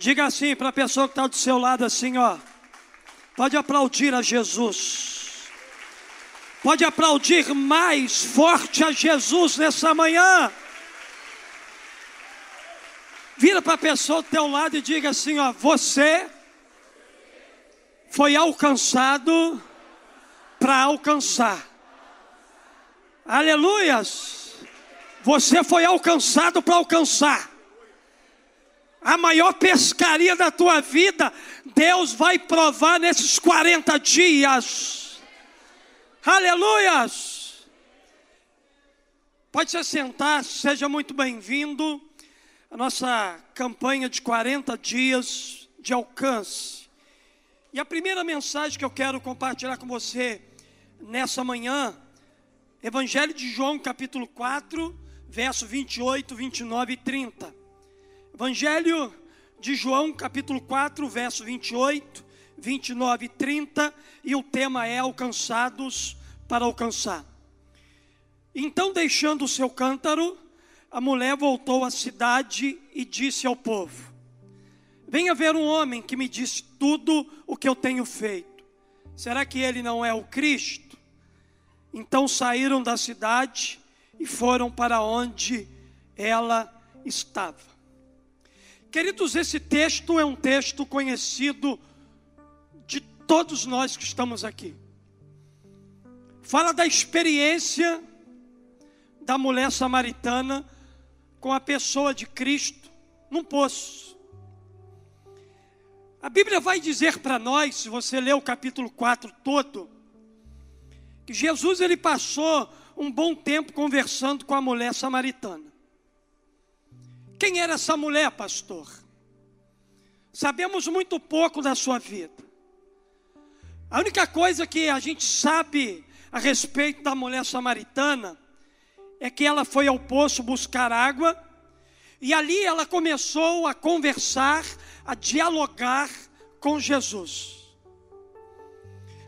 Diga assim para a pessoa que está do seu lado assim, ó. Pode aplaudir a Jesus. Pode aplaudir mais forte a Jesus nessa manhã. Vira para a pessoa do teu lado e diga assim, ó, você foi alcançado para alcançar. Aleluias! Você foi alcançado para alcançar. A maior pescaria da tua vida, Deus vai provar nesses 40 dias. Aleluias! Pode se sentar, seja muito bem-vindo a nossa campanha de 40 dias de alcance. E a primeira mensagem que eu quero compartilhar com você nessa manhã, Evangelho de João, capítulo 4, verso 28, 29 e 30. Evangelho de João, capítulo 4, verso 28, 29 e 30, e o tema é alcançados para alcançar. Então, deixando o seu cântaro, a mulher voltou à cidade e disse ao povo: Venha ver um homem que me disse tudo o que eu tenho feito. Será que ele não é o Cristo? Então saíram da cidade e foram para onde ela estava. Queridos, esse texto é um texto conhecido de todos nós que estamos aqui. Fala da experiência da mulher samaritana com a pessoa de Cristo num poço. A Bíblia vai dizer para nós, se você ler o capítulo 4 todo, que Jesus ele passou um bom tempo conversando com a mulher samaritana. Quem era essa mulher, pastor? Sabemos muito pouco da sua vida. A única coisa que a gente sabe a respeito da mulher samaritana é que ela foi ao poço buscar água e ali ela começou a conversar, a dialogar com Jesus.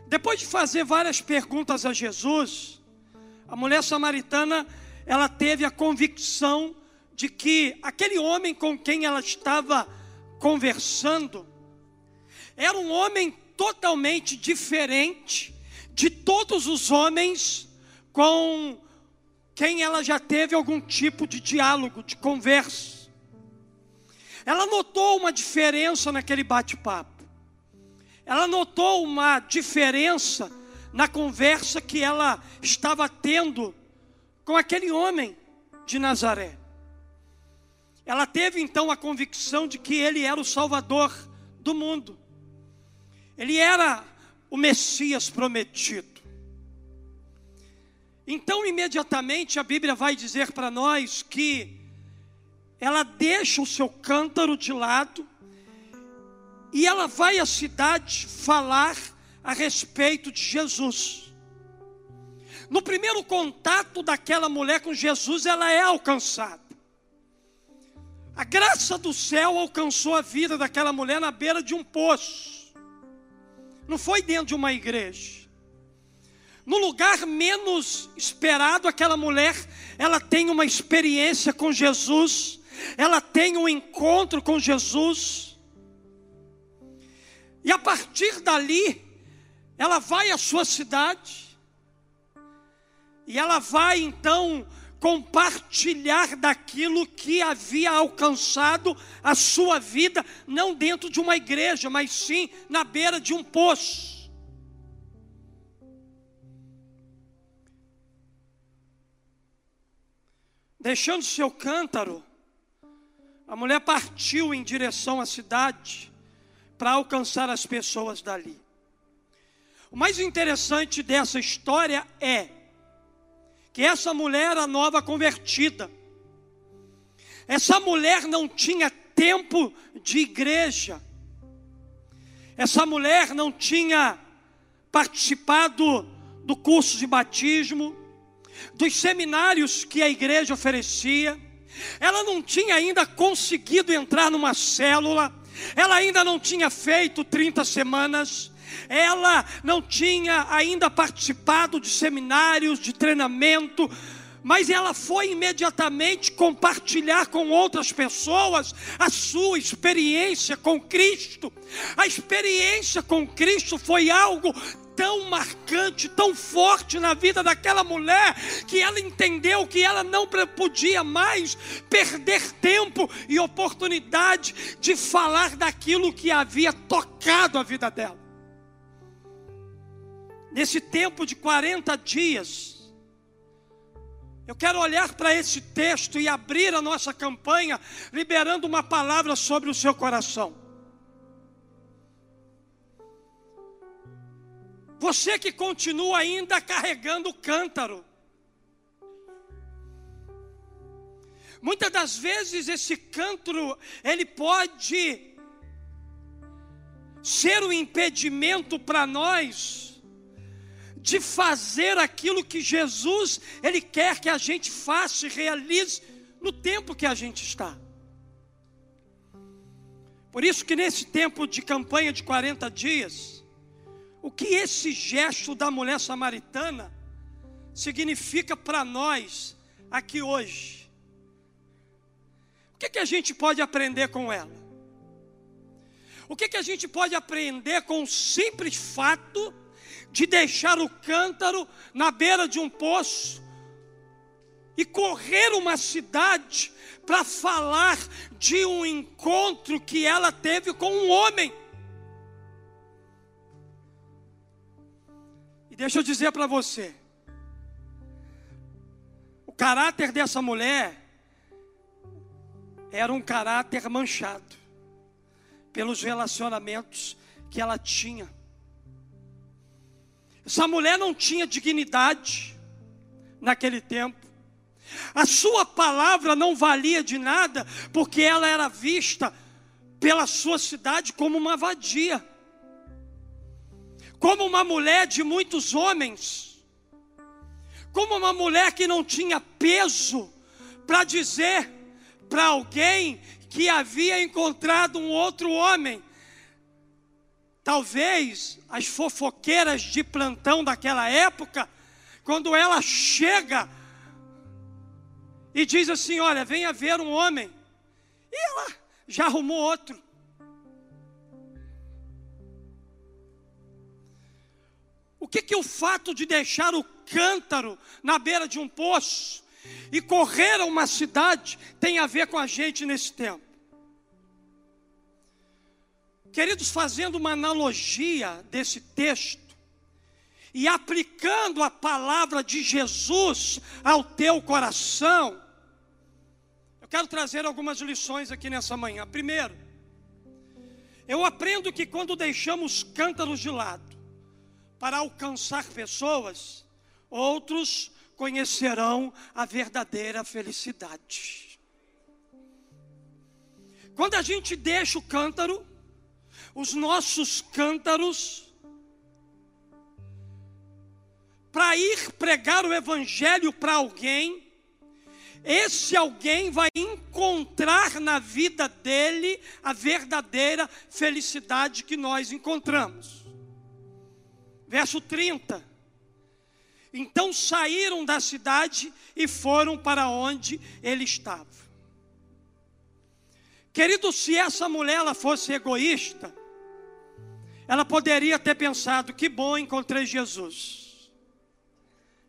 Depois de fazer várias perguntas a Jesus, a mulher samaritana, ela teve a convicção de que aquele homem com quem ela estava conversando era um homem totalmente diferente de todos os homens com quem ela já teve algum tipo de diálogo, de conversa. Ela notou uma diferença naquele bate-papo. Ela notou uma diferença na conversa que ela estava tendo com aquele homem de Nazaré. Ela teve então a convicção de que ele era o Salvador do mundo. Ele era o Messias prometido. Então, imediatamente, a Bíblia vai dizer para nós que ela deixa o seu cântaro de lado e ela vai à cidade falar a respeito de Jesus. No primeiro contato daquela mulher com Jesus, ela é alcançada. A graça do céu alcançou a vida daquela mulher na beira de um poço. Não foi dentro de uma igreja. No lugar menos esperado, aquela mulher, ela tem uma experiência com Jesus, ela tem um encontro com Jesus. E a partir dali, ela vai à sua cidade, e ela vai então compartilhar daquilo que havia alcançado a sua vida, não dentro de uma igreja, mas sim na beira de um poço. Deixando seu cântaro, a mulher partiu em direção à cidade para alcançar as pessoas dali. O mais interessante dessa história é que essa mulher era nova convertida. Essa mulher não tinha tempo de igreja. Essa mulher não tinha participado do curso de batismo dos seminários que a igreja oferecia, ela não tinha ainda conseguido entrar numa célula, ela ainda não tinha feito 30 semanas, ela não tinha ainda participado de seminários, de treinamento mas ela foi imediatamente compartilhar com outras pessoas a sua experiência com Cristo. A experiência com Cristo foi algo tão marcante, tão forte na vida daquela mulher, que ela entendeu que ela não podia mais perder tempo e oportunidade de falar daquilo que havia tocado a vida dela. Nesse tempo de 40 dias, eu quero olhar para esse texto e abrir a nossa campanha, liberando uma palavra sobre o seu coração. Você que continua ainda carregando o cântaro. Muitas das vezes esse cântaro, ele pode ser um impedimento para nós de fazer aquilo que Jesus ele quer que a gente faça e realize no tempo que a gente está. Por isso que nesse tempo de campanha de 40 dias, o que esse gesto da mulher samaritana significa para nós aqui hoje? O que, que a gente pode aprender com ela? O que, que a gente pode aprender com o simples fato de deixar o cântaro na beira de um poço e correr uma cidade para falar de um encontro que ela teve com um homem. E deixa eu dizer para você, o caráter dessa mulher era um caráter manchado pelos relacionamentos que ela tinha. Essa mulher não tinha dignidade naquele tempo. A sua palavra não valia de nada, porque ela era vista pela sua cidade como uma vadia, como uma mulher de muitos homens, como uma mulher que não tinha peso para dizer para alguém que havia encontrado um outro homem Talvez as fofoqueiras de plantão daquela época, quando ela chega e diz assim: Olha, venha ver um homem, e ela já arrumou outro. O que, que o fato de deixar o cântaro na beira de um poço e correr a uma cidade tem a ver com a gente nesse tempo? Queridos, fazendo uma analogia desse texto e aplicando a palavra de Jesus ao teu coração, eu quero trazer algumas lições aqui nessa manhã. Primeiro, eu aprendo que quando deixamos cântaros de lado para alcançar pessoas, outros conhecerão a verdadeira felicidade. Quando a gente deixa o cântaro, os nossos cântaros para ir pregar o evangelho para alguém, esse alguém vai encontrar na vida dele a verdadeira felicidade que nós encontramos. Verso 30. Então saíram da cidade e foram para onde ele estava. Querido, se essa mulher ela fosse egoísta, ela poderia ter pensado: que bom, encontrei Jesus.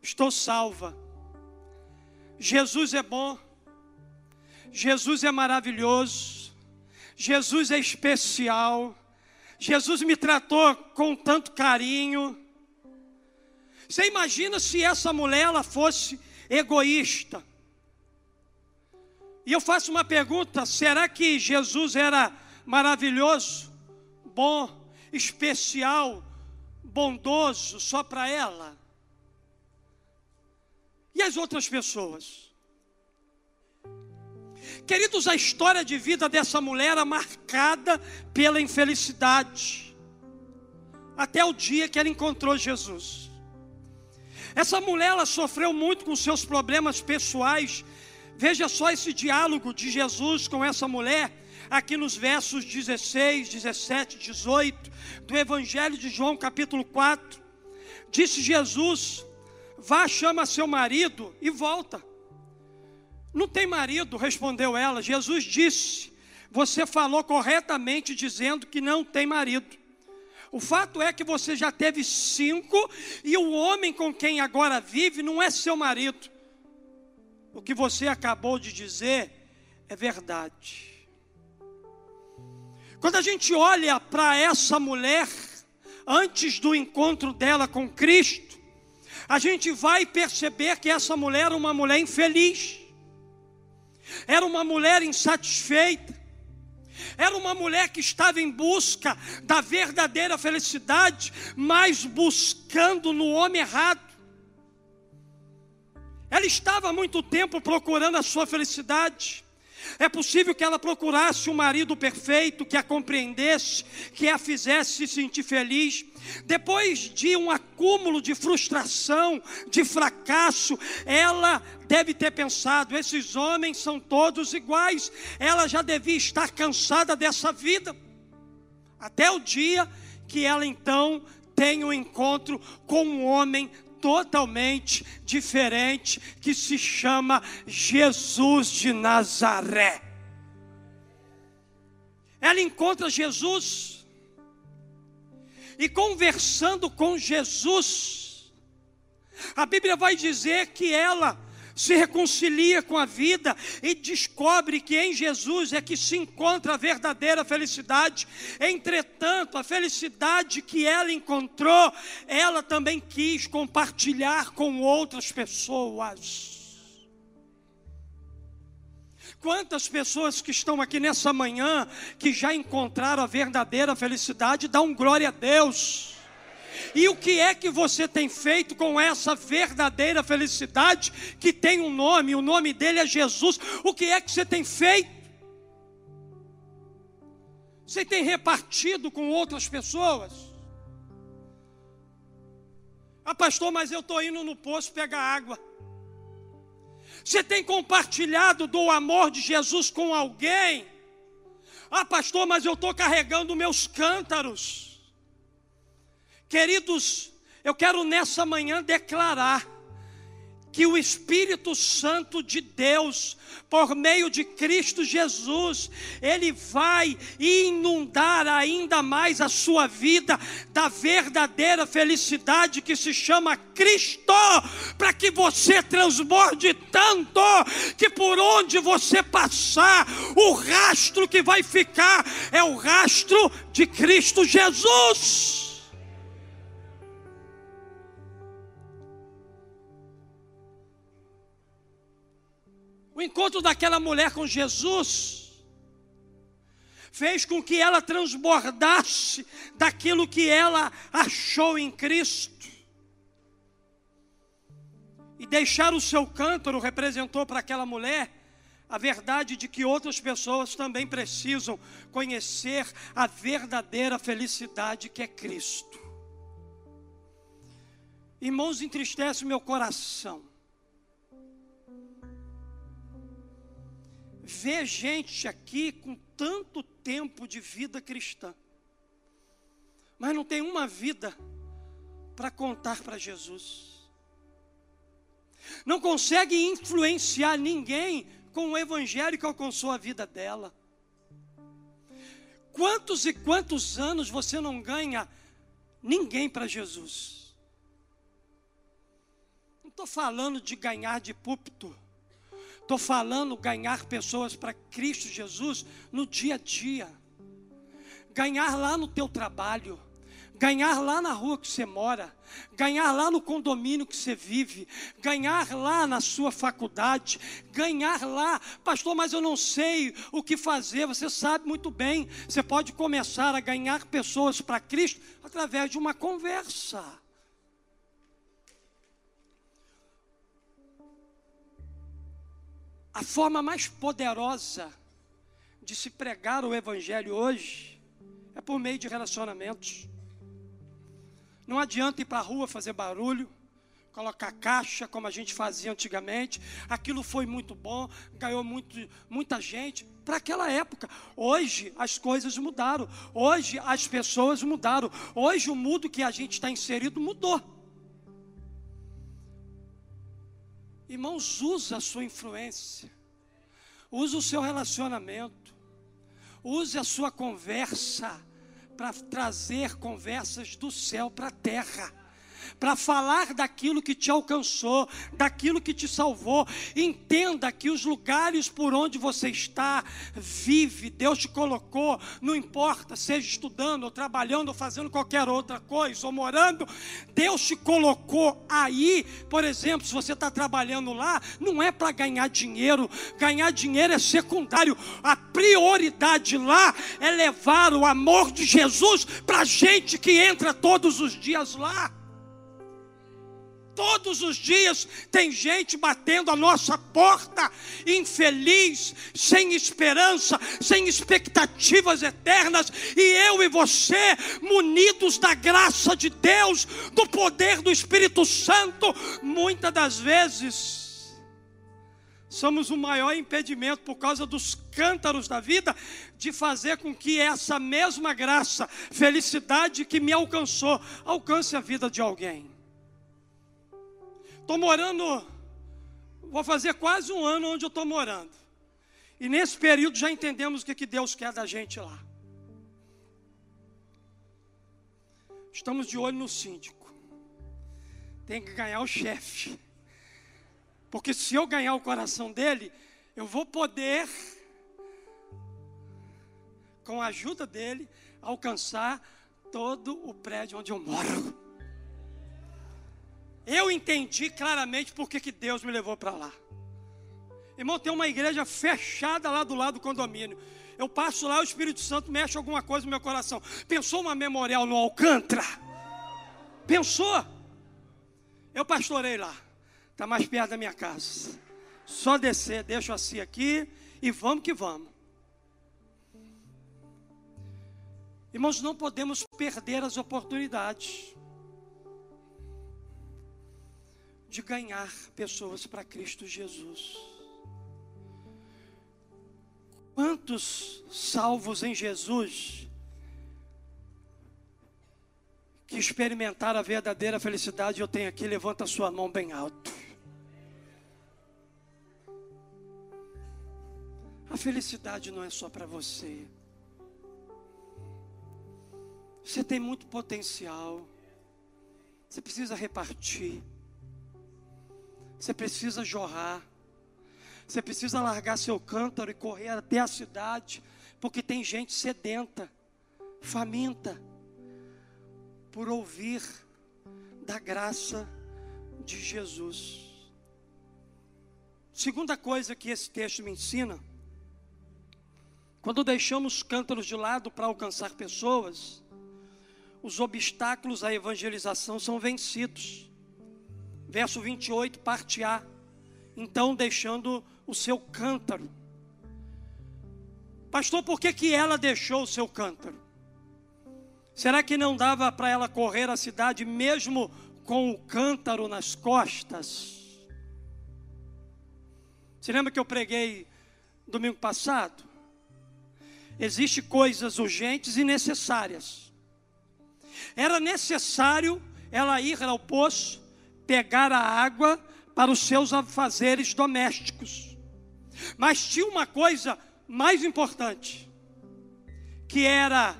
Estou salva. Jesus é bom. Jesus é maravilhoso. Jesus é especial. Jesus me tratou com tanto carinho. Você imagina se essa mulher ela fosse egoísta? E eu faço uma pergunta: será que Jesus era maravilhoso, bom, especial, bondoso só para ela? E as outras pessoas? Queridos, a história de vida dessa mulher é marcada pela infelicidade, até o dia que ela encontrou Jesus. Essa mulher ela sofreu muito com seus problemas pessoais. Veja só esse diálogo de Jesus com essa mulher aqui nos versos 16, 17, 18 do Evangelho de João, capítulo 4. Disse Jesus: Vá, chama seu marido e volta. Não tem marido, respondeu ela. Jesus disse: Você falou corretamente dizendo que não tem marido. O fato é que você já teve cinco e o homem com quem agora vive não é seu marido. O que você acabou de dizer é verdade. Quando a gente olha para essa mulher, antes do encontro dela com Cristo, a gente vai perceber que essa mulher era uma mulher infeliz, era uma mulher insatisfeita, era uma mulher que estava em busca da verdadeira felicidade, mas buscando no homem errado. Ela estava há muito tempo procurando a sua felicidade. É possível que ela procurasse um marido perfeito, que a compreendesse, que a fizesse se sentir feliz. Depois de um acúmulo de frustração, de fracasso, ela deve ter pensado: esses homens são todos iguais. Ela já devia estar cansada dessa vida. Até o dia que ela então tem um encontro com um homem totalmente diferente que se chama Jesus de Nazaré. Ela encontra Jesus e conversando com Jesus, a Bíblia vai dizer que ela se reconcilia com a vida e descobre que em Jesus é que se encontra a verdadeira felicidade. Entretanto, a felicidade que ela encontrou, ela também quis compartilhar com outras pessoas. Quantas pessoas que estão aqui nessa manhã que já encontraram a verdadeira felicidade, dão glória a Deus. E o que é que você tem feito com essa verdadeira felicidade que tem um nome, o nome dele é Jesus? O que é que você tem feito? Você tem repartido com outras pessoas? Ah, pastor, mas eu estou indo no poço pegar água. Você tem compartilhado do amor de Jesus com alguém? Ah, pastor, mas eu estou carregando meus cântaros. Queridos, eu quero nessa manhã declarar que o Espírito Santo de Deus, por meio de Cristo Jesus, ele vai inundar ainda mais a sua vida da verdadeira felicidade que se chama Cristo, para que você transborde tanto que por onde você passar, o rastro que vai ficar é o rastro de Cristo Jesus. Encontro daquela mulher com Jesus fez com que ela transbordasse daquilo que ela achou em Cristo. E deixar o seu cântaro representou para aquela mulher a verdade de que outras pessoas também precisam conhecer a verdadeira felicidade que é Cristo. Irmãos, entristece meu coração ver gente aqui com tanto tempo de vida cristã, mas não tem uma vida para contar para Jesus. Não consegue influenciar ninguém com o evangelho que alcançou a vida dela. Quantos e quantos anos você não ganha ninguém para Jesus? Não estou falando de ganhar de púlpito. Estou falando ganhar pessoas para Cristo Jesus no dia a dia. Ganhar lá no teu trabalho. Ganhar lá na rua que você mora, ganhar lá no condomínio que você vive, ganhar lá na sua faculdade, ganhar lá, pastor, mas eu não sei o que fazer. Você sabe muito bem, você pode começar a ganhar pessoas para Cristo através de uma conversa. A forma mais poderosa de se pregar o Evangelho hoje é por meio de relacionamentos. Não adianta ir para a rua fazer barulho, colocar caixa como a gente fazia antigamente. Aquilo foi muito bom, ganhou muito, muita gente para aquela época. Hoje as coisas mudaram. Hoje as pessoas mudaram. Hoje o mundo que a gente está inserido mudou. Irmãos, usa a sua influência, use o seu relacionamento, use a sua conversa para trazer conversas do céu para a terra para falar daquilo que te alcançou, daquilo que te salvou. Entenda que os lugares por onde você está, vive, Deus te colocou, não importa, seja estudando, ou trabalhando, ou fazendo qualquer outra coisa, ou morando, Deus te colocou aí, por exemplo, se você está trabalhando lá, não é para ganhar dinheiro, ganhar dinheiro é secundário, a prioridade lá é levar o amor de Jesus para gente que entra todos os dias lá. Todos os dias tem gente batendo a nossa porta, infeliz, sem esperança, sem expectativas eternas, e eu e você, munidos da graça de Deus, do poder do Espírito Santo, muitas das vezes somos o maior impedimento por causa dos cântaros da vida de fazer com que essa mesma graça, felicidade que me alcançou, alcance a vida de alguém. Estou morando, vou fazer quase um ano onde eu estou morando. E nesse período já entendemos o que, que Deus quer da gente lá. Estamos de olho no síndico. Tem que ganhar o chefe. Porque se eu ganhar o coração dele, eu vou poder, com a ajuda dele, alcançar todo o prédio onde eu moro. Eu entendi claramente porque que Deus me levou para lá. Irmão, tem uma igreja fechada lá do lado do condomínio. Eu passo lá, o Espírito Santo mexe alguma coisa no meu coração. Pensou uma memorial no Alcântara? Pensou? Eu pastorei lá. Está mais perto da minha casa. Só descer, deixo assim aqui e vamos que vamos. Irmãos, não podemos perder as oportunidades. De ganhar pessoas para Cristo Jesus. Quantos salvos em Jesus que experimentaram a verdadeira felicidade eu tenho aqui, levanta sua mão bem alto. A felicidade não é só para você. Você tem muito potencial. Você precisa repartir. Você precisa jorrar. Você precisa largar seu cântaro e correr até a cidade, porque tem gente sedenta, faminta, por ouvir da graça de Jesus. Segunda coisa que esse texto me ensina, quando deixamos cântaros de lado para alcançar pessoas, os obstáculos à evangelização são vencidos verso 28, parte A. Então, deixando o seu cântaro. Pastor, por que, que ela deixou o seu cântaro? Será que não dava para ela correr a cidade mesmo com o cântaro nas costas? Você lembra que eu preguei domingo passado? Existem coisas urgentes e necessárias. Era necessário ela ir ao poço, pegar a água para os seus afazeres domésticos. Mas tinha uma coisa mais importante, que era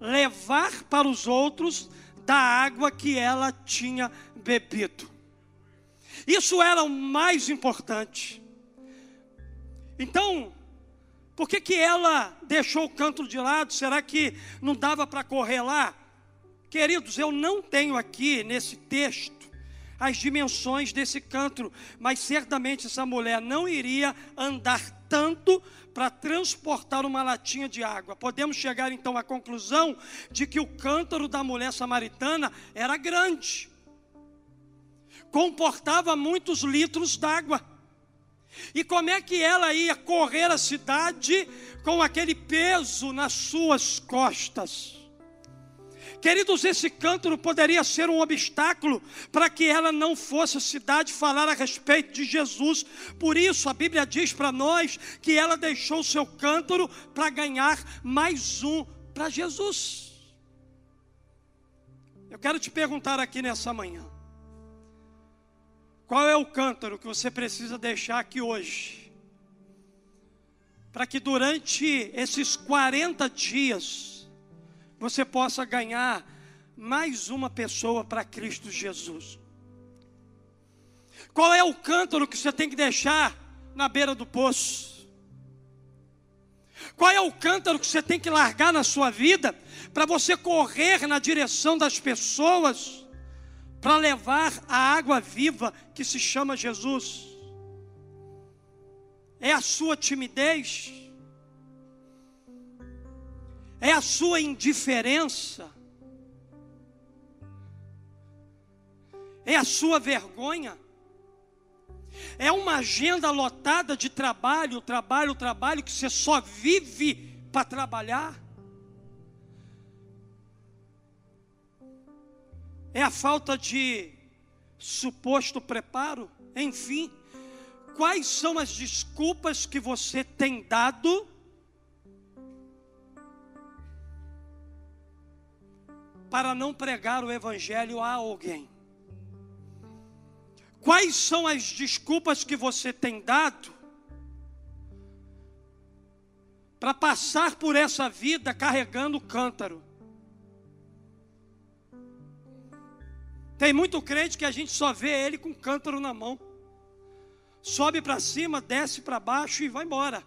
levar para os outros da água que ela tinha bebido. Isso era o mais importante. Então, por que, que ela deixou o canto de lado? Será que não dava para correr lá? Queridos, eu não tenho aqui nesse texto as dimensões desse cântaro, mas certamente essa mulher não iria andar tanto para transportar uma latinha de água. Podemos chegar então à conclusão de que o cântaro da mulher samaritana era grande, comportava muitos litros d'água. E como é que ela ia correr a cidade com aquele peso nas suas costas? Queridos, esse cântaro poderia ser um obstáculo para que ela não fosse à cidade falar a respeito de Jesus. Por isso, a Bíblia diz para nós que ela deixou o seu cântaro para ganhar mais um para Jesus. Eu quero te perguntar aqui nessa manhã: Qual é o cântaro que você precisa deixar aqui hoje? Para que durante esses 40 dias você possa ganhar mais uma pessoa para Cristo Jesus. Qual é o cântaro que você tem que deixar na beira do poço? Qual é o cântaro que você tem que largar na sua vida para você correr na direção das pessoas? para levar a água viva que se chama Jesus. É a sua timidez? É a sua indiferença? É a sua vergonha? É uma agenda lotada de trabalho, trabalho, trabalho, que você só vive para trabalhar? é a falta de suposto preparo, enfim, quais são as desculpas que você tem dado para não pregar o evangelho a alguém? Quais são as desculpas que você tem dado para passar por essa vida carregando cântaro? Tem muito crente que a gente só vê ele com cântaro na mão. Sobe para cima, desce para baixo e vai embora.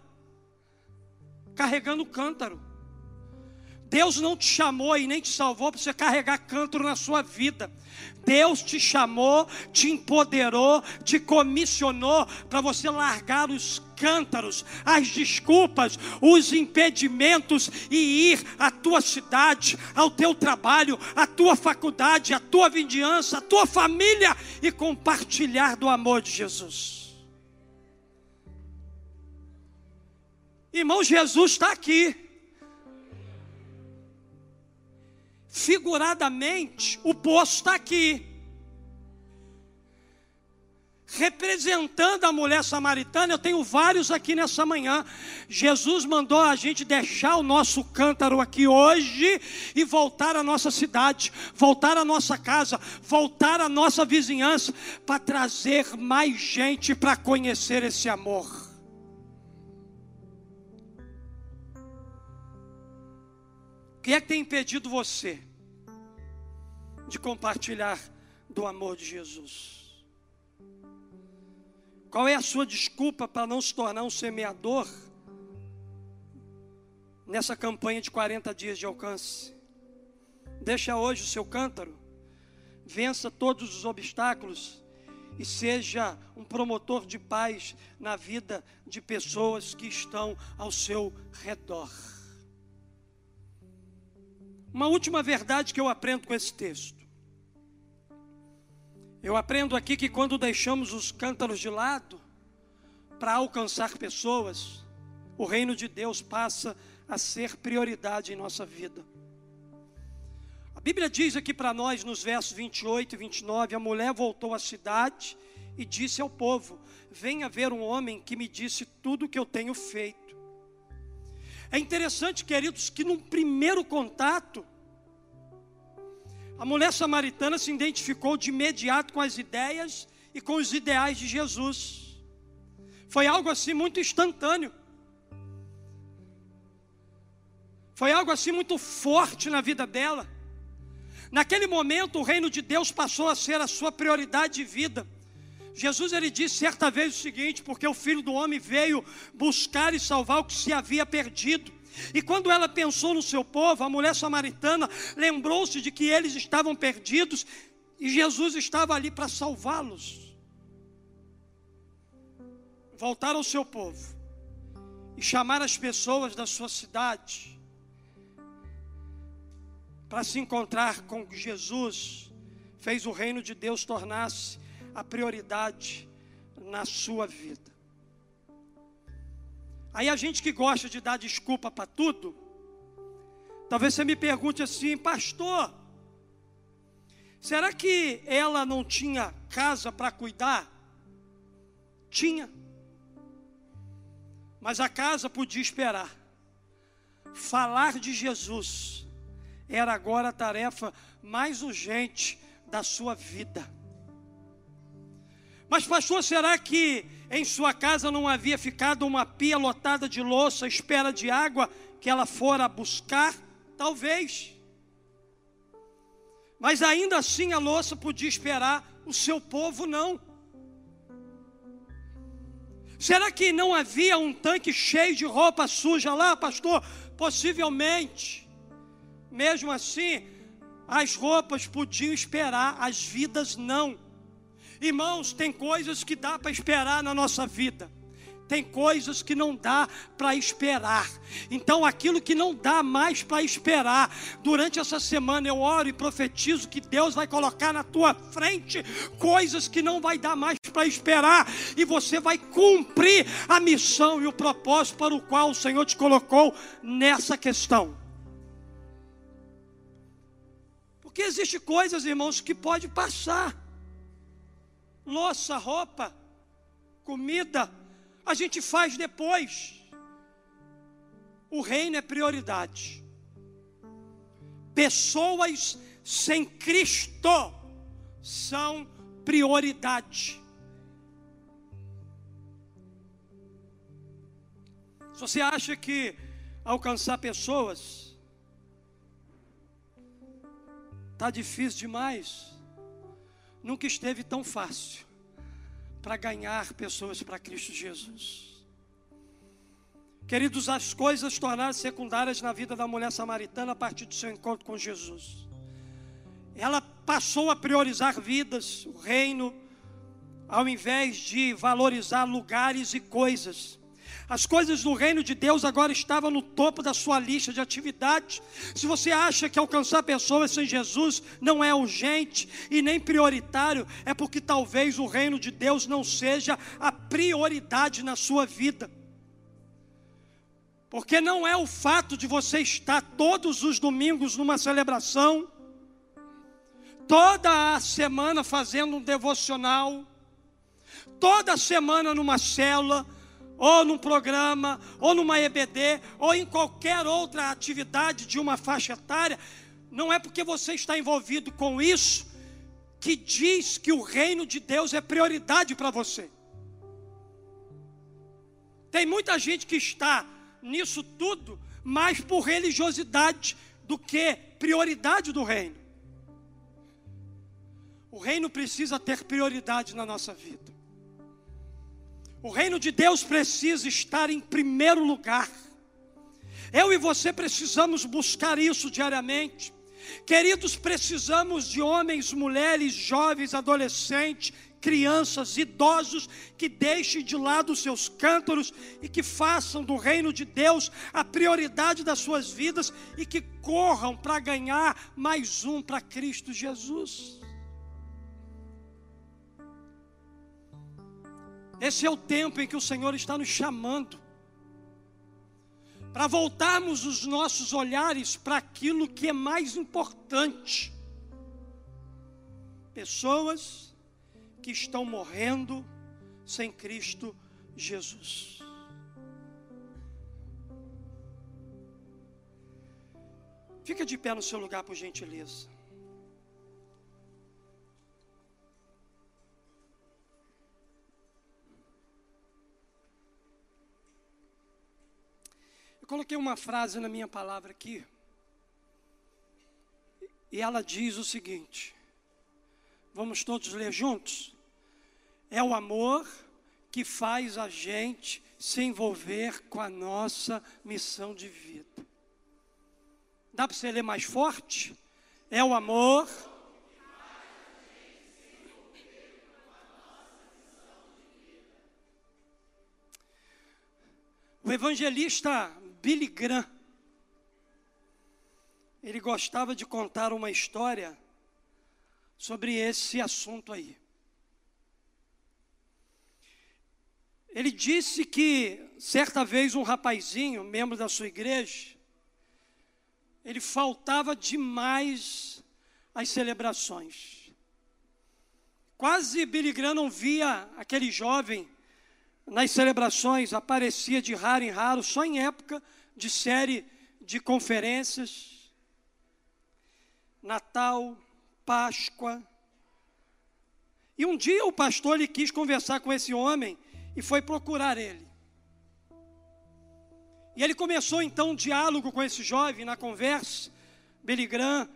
Carregando cântaro. Deus não te chamou e nem te salvou para você carregar cântaro na sua vida. Deus te chamou, te empoderou, te comissionou para você largar os cântaros, as desculpas, os impedimentos e ir à tua cidade, ao teu trabalho, à tua faculdade, à tua vizinhança, à tua família e compartilhar do amor de Jesus. Irmão, Jesus está aqui. Figuradamente, o poço está aqui. Representando a mulher samaritana, eu tenho vários aqui nessa manhã. Jesus mandou a gente deixar o nosso cântaro aqui hoje e voltar à nossa cidade, voltar à nossa casa, voltar à nossa vizinhança, para trazer mais gente para conhecer esse amor. Que é que tem impedido você de compartilhar do amor de Jesus? Qual é a sua desculpa para não se tornar um semeador nessa campanha de 40 dias de alcance? Deixa hoje o seu cântaro, vença todos os obstáculos e seja um promotor de paz na vida de pessoas que estão ao seu redor. Uma última verdade que eu aprendo com esse texto. Eu aprendo aqui que quando deixamos os cântaros de lado para alcançar pessoas, o reino de Deus passa a ser prioridade em nossa vida. A Bíblia diz aqui para nós, nos versos 28 e 29, a mulher voltou à cidade e disse ao povo: Venha ver um homem que me disse tudo o que eu tenho feito. É interessante, queridos, que num primeiro contato, a mulher samaritana se identificou de imediato com as ideias e com os ideais de Jesus. Foi algo assim muito instantâneo. Foi algo assim muito forte na vida dela. Naquele momento, o reino de Deus passou a ser a sua prioridade de vida. Jesus ele disse certa vez o seguinte: porque o filho do homem veio buscar e salvar o que se havia perdido. E quando ela pensou no seu povo, a mulher samaritana lembrou-se de que eles estavam perdidos e Jesus estava ali para salvá-los. Voltar ao seu povo e chamar as pessoas da sua cidade para se encontrar com Jesus, fez o reino de Deus tornar-se a prioridade na sua vida. Aí a gente que gosta de dar desculpa para tudo, talvez você me pergunte assim, pastor, será que ela não tinha casa para cuidar? Tinha. Mas a casa podia esperar. Falar de Jesus era agora a tarefa mais urgente da sua vida. Mas, pastor, será que em sua casa não havia ficado uma pia lotada de louça espera de água que ela fora buscar? Talvez. Mas ainda assim a louça podia esperar, o seu povo não. Será que não havia um tanque cheio de roupa suja lá, pastor? Possivelmente. Mesmo assim, as roupas podiam esperar, as vidas não. Irmãos, tem coisas que dá para esperar na nossa vida. Tem coisas que não dá para esperar. Então, aquilo que não dá mais para esperar, durante essa semana eu oro e profetizo que Deus vai colocar na tua frente coisas que não vai dar mais para esperar, e você vai cumprir a missão e o propósito para o qual o Senhor te colocou nessa questão. Porque existe coisas, irmãos, que pode passar. Louça, roupa, comida, a gente faz depois. O reino é prioridade. Pessoas sem Cristo são prioridade. Se você acha que alcançar pessoas está difícil demais, nunca esteve tão fácil para ganhar pessoas para Cristo Jesus. Queridos, as coisas tornaram secundárias na vida da mulher samaritana a partir do seu encontro com Jesus. Ela passou a priorizar vidas, o reino, ao invés de valorizar lugares e coisas. As coisas do reino de Deus agora estavam no topo da sua lista de atividades. Se você acha que alcançar pessoas sem Jesus não é urgente e nem prioritário, é porque talvez o reino de Deus não seja a prioridade na sua vida. Porque não é o fato de você estar todos os domingos numa celebração, toda a semana fazendo um devocional, toda semana numa célula, ou num programa, ou numa EBD, ou em qualquer outra atividade de uma faixa etária, não é porque você está envolvido com isso que diz que o reino de Deus é prioridade para você. Tem muita gente que está nisso tudo mais por religiosidade do que prioridade do reino. O reino precisa ter prioridade na nossa vida. O reino de Deus precisa estar em primeiro lugar. Eu e você precisamos buscar isso diariamente. Queridos, precisamos de homens, mulheres, jovens, adolescentes, crianças, idosos que deixem de lado os seus cântaros e que façam do reino de Deus a prioridade das suas vidas e que corram para ganhar mais um para Cristo Jesus. Esse é o tempo em que o Senhor está nos chamando para voltarmos os nossos olhares para aquilo que é mais importante. Pessoas que estão morrendo sem Cristo Jesus. Fica de pé no seu lugar, por gentileza. Coloquei uma frase na minha palavra aqui. E ela diz o seguinte: Vamos todos ler juntos? É o amor que faz a gente se envolver com a nossa missão de vida. Dá para você ler mais forte? É o amor. O evangelista Billy Graham, ele gostava de contar uma história sobre esse assunto aí. Ele disse que certa vez um rapazinho, membro da sua igreja, ele faltava demais às celebrações. Quase Billy Graham não via aquele jovem nas celebrações aparecia de raro em raro, só em época de série de conferências, Natal, Páscoa. E um dia o pastor ele quis conversar com esse homem e foi procurar ele. E ele começou então um diálogo com esse jovem na conversa. Billy Graham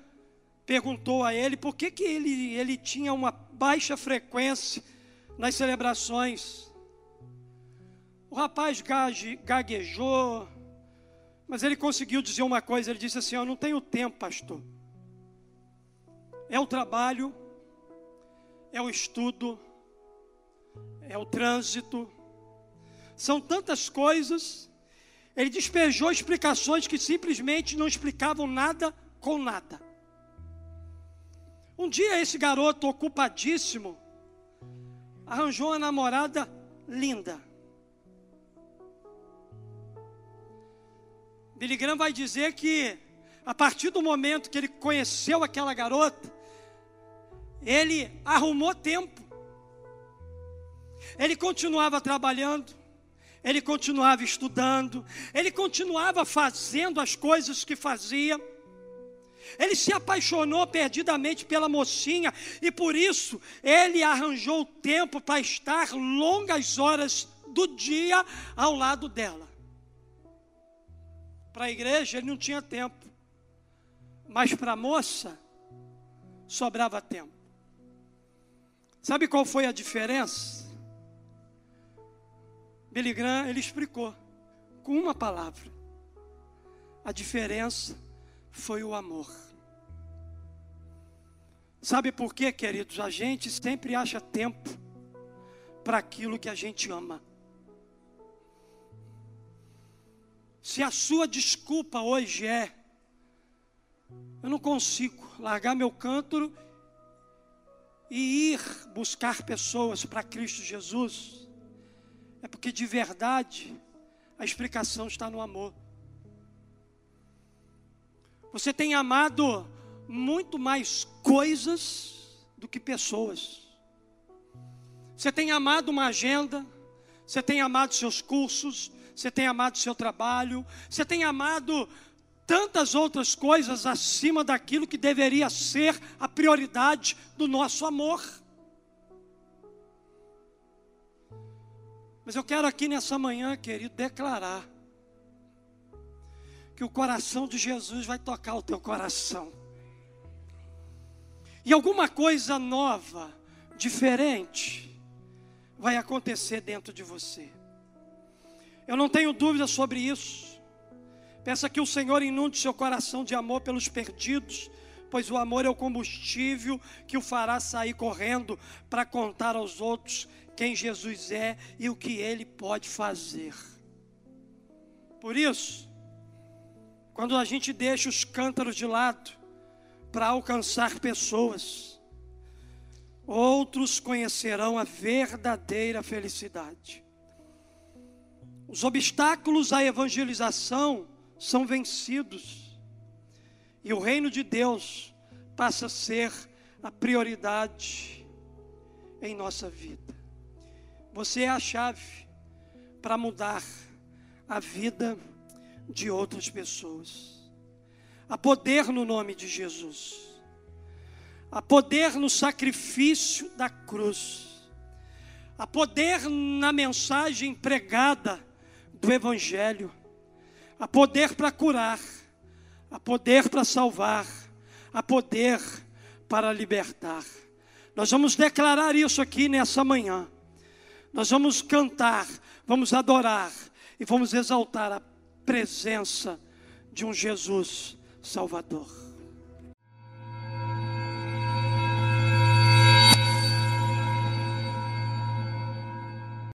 perguntou a ele por que, que ele, ele tinha uma baixa frequência nas celebrações. O rapaz gaguejou, mas ele conseguiu dizer uma coisa. Ele disse assim: Eu não tenho tempo, pastor. É o trabalho, é o estudo, é o trânsito, são tantas coisas. Ele despejou explicações que simplesmente não explicavam nada com nada. Um dia esse garoto ocupadíssimo arranjou uma namorada linda. Billy Graham vai dizer que a partir do momento que ele conheceu aquela garota, ele arrumou tempo. Ele continuava trabalhando, ele continuava estudando, ele continuava fazendo as coisas que fazia. Ele se apaixonou perdidamente pela mocinha e por isso ele arranjou tempo para estar longas horas do dia ao lado dela. Para a igreja ele não tinha tempo, mas para a moça sobrava tempo. Sabe qual foi a diferença? Billy Graham, ele explicou com uma palavra. A diferença foi o amor. Sabe por quê, queridos? A gente sempre acha tempo para aquilo que a gente ama. Se a sua desculpa hoje é, eu não consigo largar meu cântaro e ir buscar pessoas para Cristo Jesus, é porque de verdade a explicação está no amor. Você tem amado muito mais coisas do que pessoas. Você tem amado uma agenda, você tem amado seus cursos, você tem amado seu trabalho, você tem amado tantas outras coisas acima daquilo que deveria ser a prioridade do nosso amor. Mas eu quero aqui nessa manhã, querido, declarar que o coração de Jesus vai tocar o teu coração. E alguma coisa nova, diferente, vai acontecer dentro de você. Eu não tenho dúvida sobre isso. Peça que o Senhor inunde seu coração de amor pelos perdidos, pois o amor é o combustível que o fará sair correndo para contar aos outros quem Jesus é e o que ele pode fazer. Por isso, quando a gente deixa os cântaros de lado para alcançar pessoas, outros conhecerão a verdadeira felicidade. Os obstáculos à evangelização são vencidos, e o reino de Deus passa a ser a prioridade em nossa vida. Você é a chave para mudar a vida de outras pessoas. Há poder no nome de Jesus. Há poder no sacrifício da cruz. Há poder na mensagem pregada do Evangelho. Há poder para curar. Há poder para salvar. Há poder para libertar. Nós vamos declarar isso aqui nessa manhã. Nós vamos cantar, vamos adorar e vamos exaltar a presença de um Jesus Salvador.